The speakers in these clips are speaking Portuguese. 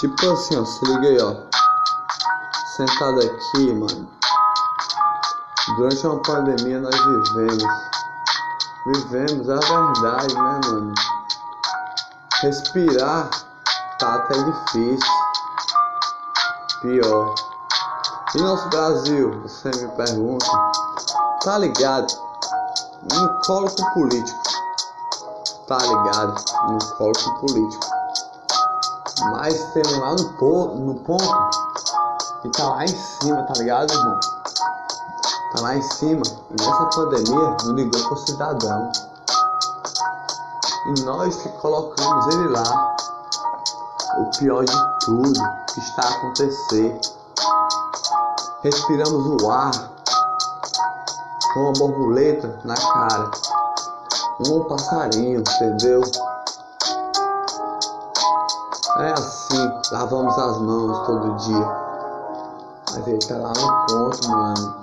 Tipo assim, ó, se liga aí, ó. Sentado aqui, mano. Durante uma pandemia nós vivemos. Vivemos, a verdade, né, mano? Respirar tá até difícil. Pior. E nosso Brasil, você me pergunta, tá ligado? No colo político. Tá ligado? No colo político. Mas tem lá no, po no ponto que tá lá em cima, tá ligado, irmão? Tá lá em cima. E nessa pandemia não ligou pro cidadão. E nós que colocamos ele lá. O pior de tudo que está a acontecer. Respiramos o ar com uma borboleta na cara. Um passarinho, entendeu? É assim, lavamos as mãos todo dia. Mas ele tá lá no ponto, mano.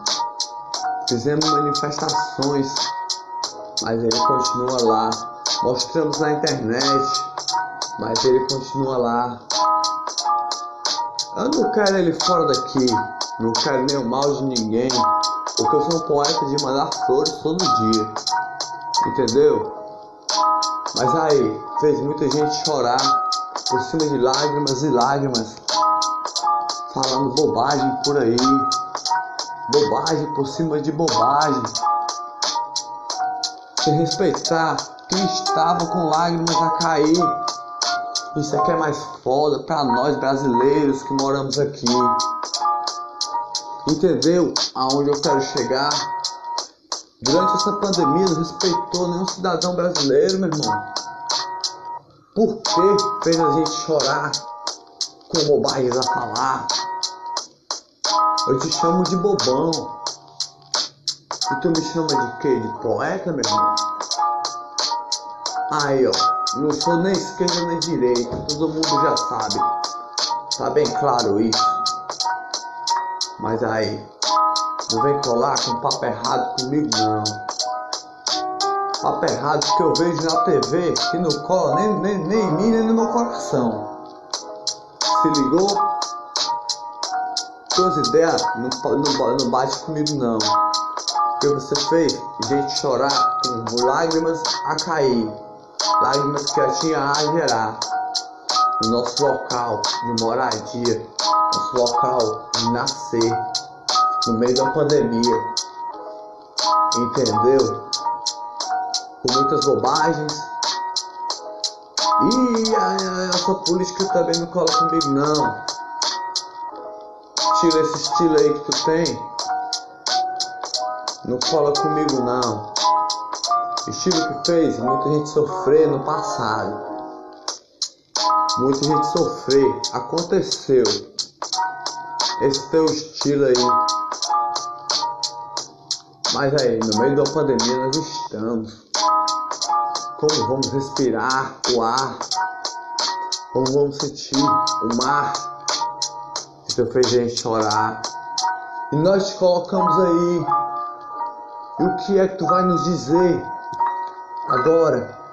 Fizemos manifestações, mas ele continua lá. Mostramos na internet, mas ele continua lá. Eu não quero ele fora daqui, não quero nem o mal de ninguém, porque eu sou um poeta de mandar flores todo dia, entendeu? Mas aí, fez muita gente chorar por cima de lágrimas e lágrimas, falando bobagem por aí, bobagem por cima de bobagem, sem respeitar quem estava com lágrimas a cair. Isso aqui é mais foda para nós brasileiros que moramos aqui. Entendeu aonde eu quero chegar? Durante essa pandemia não respeitou nenhum cidadão brasileiro, meu irmão. Por que fez a gente chorar com bobagens a falar? Eu te chamo de bobão. E tu me chama de quê? De poeta, meu irmão? Aí, ó. Não sou nem esquerda nem direita. Todo mundo já sabe. Tá bem claro isso. Mas aí, não vem colar com papo errado comigo, não. Papo errado que eu vejo na TV que não cola nem, nem, nem em mim, nem no meu coração. Se ligou? Suas ideias não, não, não bate comigo, não. O que você fez? Gente chorar com lágrimas a cair. Lágrimas tinha a gerar. No nosso local de moradia. Nosso local de nascer. No meio da pandemia. Entendeu? Com muitas bobagens. E a, a sua política também não cola comigo não. Tira esse estilo aí que tu tem. Não cola comigo não. Estilo que fez muita gente sofrer no passado. Muita gente sofrer. Aconteceu. Esse teu estilo aí. Mas aí, no meio da pandemia nós estamos. Como vamos respirar o ar? Como vamos sentir o mar? Que tu fez a gente chorar. E nós te colocamos aí. E o que é que tu vai nos dizer agora?